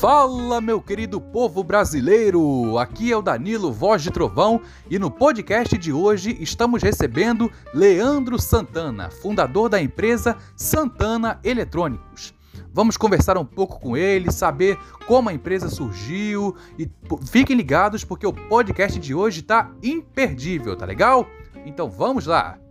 Fala, meu querido povo brasileiro! Aqui é o Danilo Voz de Trovão e no podcast de hoje estamos recebendo Leandro Santana, fundador da empresa Santana Eletrônicos. Vamos conversar um pouco com ele, saber como a empresa surgiu e fiquem ligados porque o podcast de hoje está imperdível, tá legal? Então vamos lá!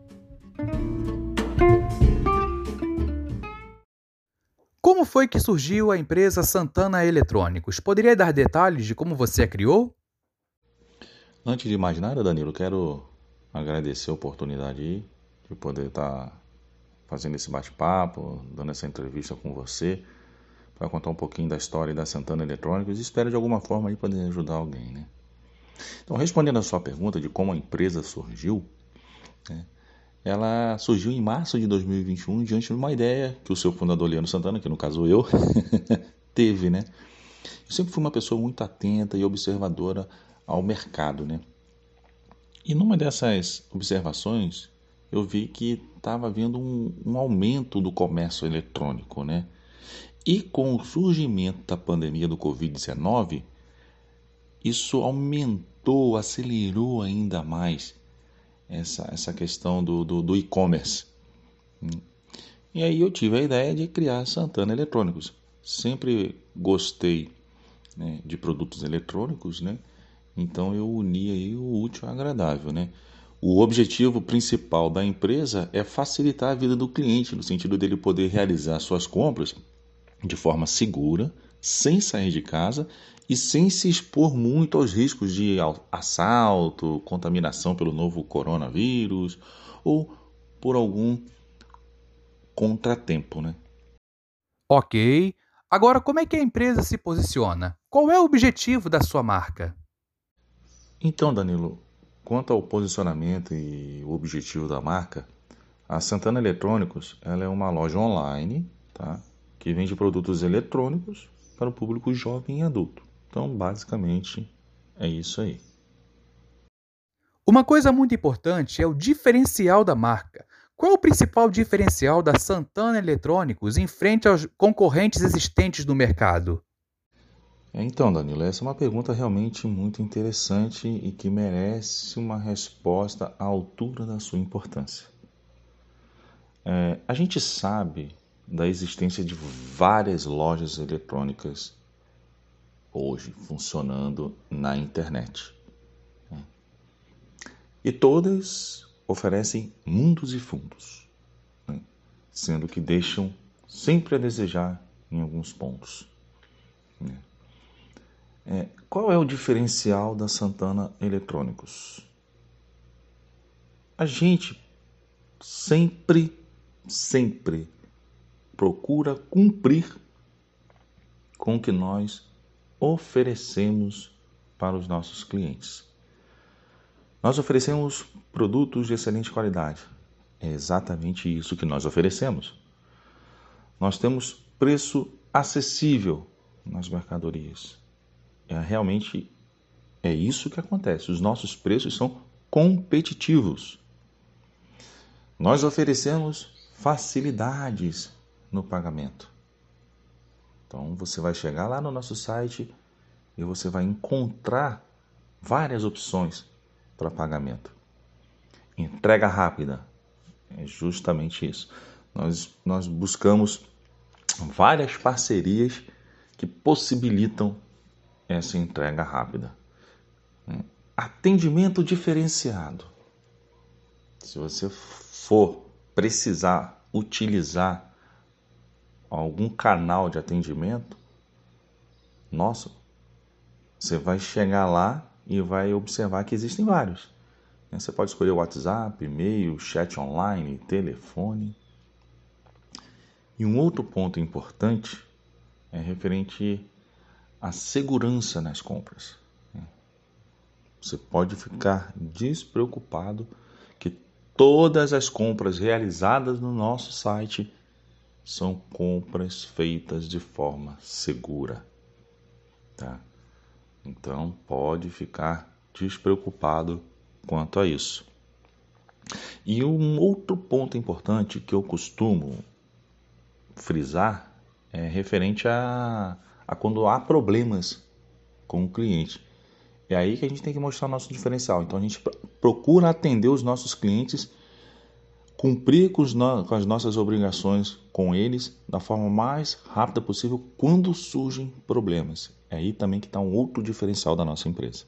Como foi que surgiu a empresa Santana Eletrônicos? Poderia dar detalhes de como você a criou? Antes de mais nada, Danilo, quero agradecer a oportunidade de poder estar fazendo esse bate-papo, dando essa entrevista com você, para contar um pouquinho da história da Santana Eletrônicos e espero de alguma forma aí poder ajudar alguém, né? Então, respondendo a sua pergunta de como a empresa surgiu, né, ela surgiu em março de 2021 diante de uma ideia que o seu fundador Leandro Santana, que no caso eu, teve, né? Eu sempre fui uma pessoa muito atenta e observadora ao mercado, né? E numa dessas observações, eu vi que estava havendo um, um, aumento do comércio eletrônico, né? E com o surgimento da pandemia do Covid-19, isso aumentou, acelerou ainda mais essa, essa questão do, do, do e-commerce. E aí eu tive a ideia de criar Santana Eletrônicos. Sempre gostei né, de produtos eletrônicos, né? Então eu uni aí o útil ao agradável, né? O objetivo principal da empresa é facilitar a vida do cliente, no sentido dele poder realizar suas compras de forma segura, sem sair de casa e sem se expor muito aos riscos de assalto, contaminação pelo novo coronavírus ou por algum contratempo, né? Ok. Agora, como é que a empresa se posiciona? Qual é o objetivo da sua marca? Então, Danilo, quanto ao posicionamento e o objetivo da marca, a Santana Eletrônicos ela é uma loja online, tá? Que vende produtos eletrônicos para o público jovem e adulto. Então, basicamente, é isso aí. Uma coisa muito importante é o diferencial da marca. Qual é o principal diferencial da Santana Eletrônicos em frente aos concorrentes existentes no mercado? Então, Danilo, essa é uma pergunta realmente muito interessante e que merece uma resposta à altura da sua importância. É, a gente sabe da existência de várias lojas eletrônicas hoje funcionando na internet. Né? E todas oferecem mundos e fundos, né? sendo que deixam sempre a desejar em alguns pontos. Né? É, qual é o diferencial da Santana Eletrônicos? A gente sempre, sempre procura cumprir com o que nós oferecemos para os nossos clientes. Nós oferecemos produtos de excelente qualidade. É exatamente isso que nós oferecemos. Nós temos preço acessível nas mercadorias. É realmente é isso que acontece. Os nossos preços são competitivos. Nós oferecemos facilidades no pagamento. Então você vai chegar lá no nosso site e você vai encontrar várias opções para pagamento. Entrega rápida é justamente isso. Nós, nós buscamos várias parcerias que possibilitam essa entrega rápida. Atendimento diferenciado. Se você for precisar utilizar algum canal de atendimento, nossa, você vai chegar lá e vai observar que existem vários. Você pode escolher WhatsApp, e-mail, chat online, telefone. E um outro ponto importante é referente à segurança nas compras. Você pode ficar despreocupado que todas as compras realizadas no nosso site são compras feitas de forma segura, tá? Então pode ficar despreocupado quanto a isso. E um outro ponto importante que eu costumo frisar é referente à, a quando há problemas com o cliente. É aí que a gente tem que mostrar nosso diferencial. Então a gente procura atender os nossos clientes, cumprir com, no... com as nossas obrigações com eles da forma mais rápida possível quando surgem problemas. É aí também que está um outro diferencial da nossa empresa.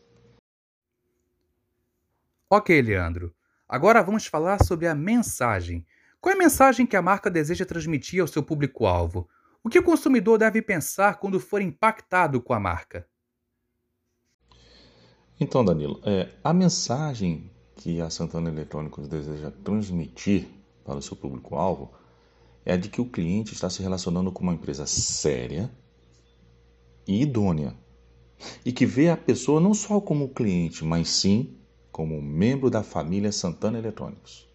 Ok, Leandro. Agora vamos falar sobre a mensagem. Qual é a mensagem que a marca deseja transmitir ao seu público-alvo? O que o consumidor deve pensar quando for impactado com a marca? Então, Danilo, é, a mensagem que a Santana Eletrônicos deseja transmitir para o seu público-alvo é a de que o cliente está se relacionando com uma empresa séria e idônea e que vê a pessoa não só como cliente, mas sim como membro da família Santana Eletrônicos,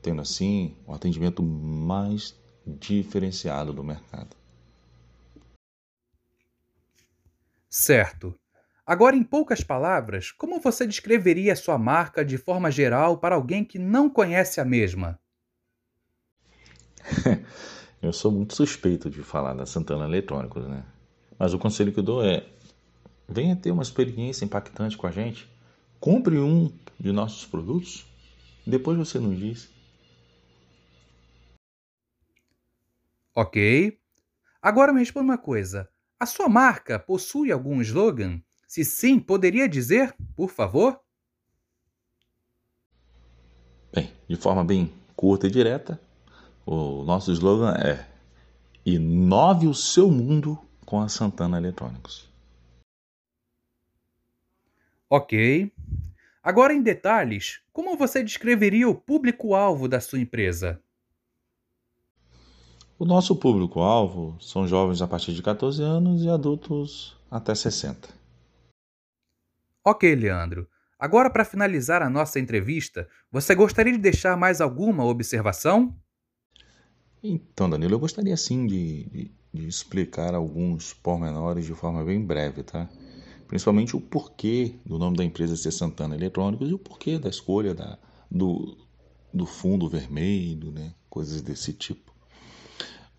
tendo assim o atendimento mais diferenciado do mercado. Certo. Agora, em poucas palavras, como você descreveria a sua marca de forma geral para alguém que não conhece a mesma? eu sou muito suspeito de falar da Santana Eletrônicos, né? Mas o conselho que eu dou é: venha ter uma experiência impactante com a gente, compre um de nossos produtos, depois você nos diz. Ok. Agora me responda uma coisa: a sua marca possui algum slogan? Se sim, poderia dizer, por favor? Bem, de forma bem curta e direta, o nosso slogan é: Inove o seu mundo com a Santana Eletrônicos. Ok. Agora, em detalhes, como você descreveria o público-alvo da sua empresa? O nosso público-alvo são jovens a partir de 14 anos e adultos até 60. Ok, Leandro. Agora, para finalizar a nossa entrevista, você gostaria de deixar mais alguma observação? Então, Danilo, eu gostaria sim de, de, de explicar alguns pormenores de forma bem breve, tá? Principalmente o porquê do nome da empresa ser Santana Eletrônicos e o porquê da escolha da, do, do fundo vermelho, né? Coisas desse tipo.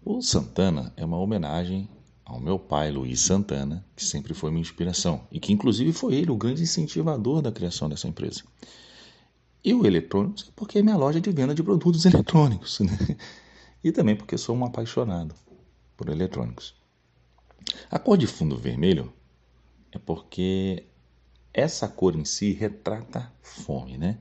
O Santana é uma homenagem ao meu pai, Luiz Santana, que sempre foi minha inspiração e que, inclusive, foi ele o grande incentivador da criação dessa empresa. E o Eletrônicos é porque é minha loja de venda de produtos eletrônicos, né? E também porque sou um apaixonado por eletrônicos. A cor de fundo vermelho é porque essa cor em si retrata fome, né?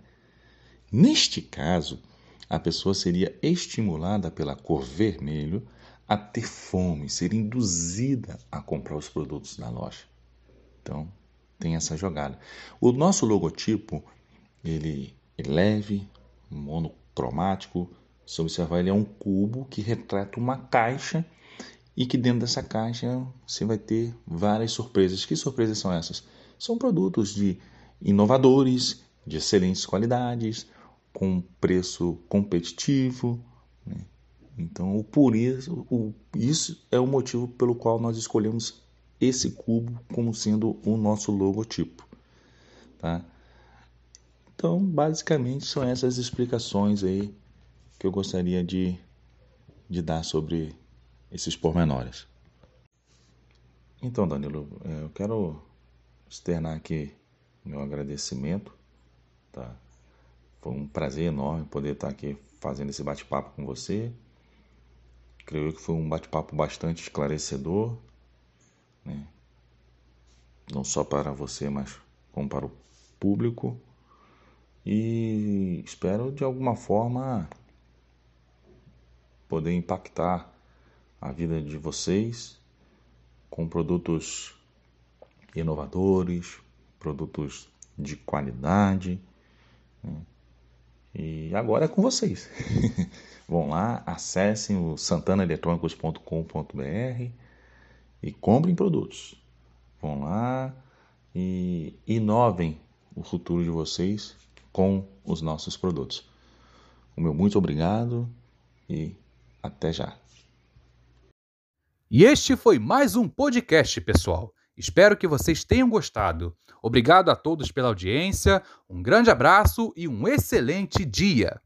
Neste caso, a pessoa seria estimulada pela cor vermelho a ter fome, ser induzida a comprar os produtos na loja. Então, tem essa jogada. O nosso logotipo, ele é leve, monocromático. Se observar, ele é um cubo que retrata uma caixa e que dentro dessa caixa você vai ter várias surpresas. Que surpresas são essas? São produtos de inovadores, de excelentes qualidades, com preço competitivo, né? Então, por isso, o, isso é o motivo pelo qual nós escolhemos esse cubo como sendo o nosso logotipo. Tá? Então, basicamente, são essas explicações aí que eu gostaria de, de dar sobre esses pormenores. Então, Danilo, é, eu quero externar aqui meu agradecimento. Tá? Foi um prazer enorme poder estar aqui fazendo esse bate-papo com você. Creio que foi um bate-papo bastante esclarecedor, né? não só para você, mas como para o público. E espero de alguma forma poder impactar a vida de vocês com produtos inovadores, produtos de qualidade. Né? E agora é com vocês. Vão lá, acessem o santanaeletronicos.com.br e comprem produtos. Vão lá e inovem o futuro de vocês com os nossos produtos. O meu muito obrigado e até já. E este foi mais um podcast, pessoal. Espero que vocês tenham gostado. Obrigado a todos pela audiência, um grande abraço e um excelente dia!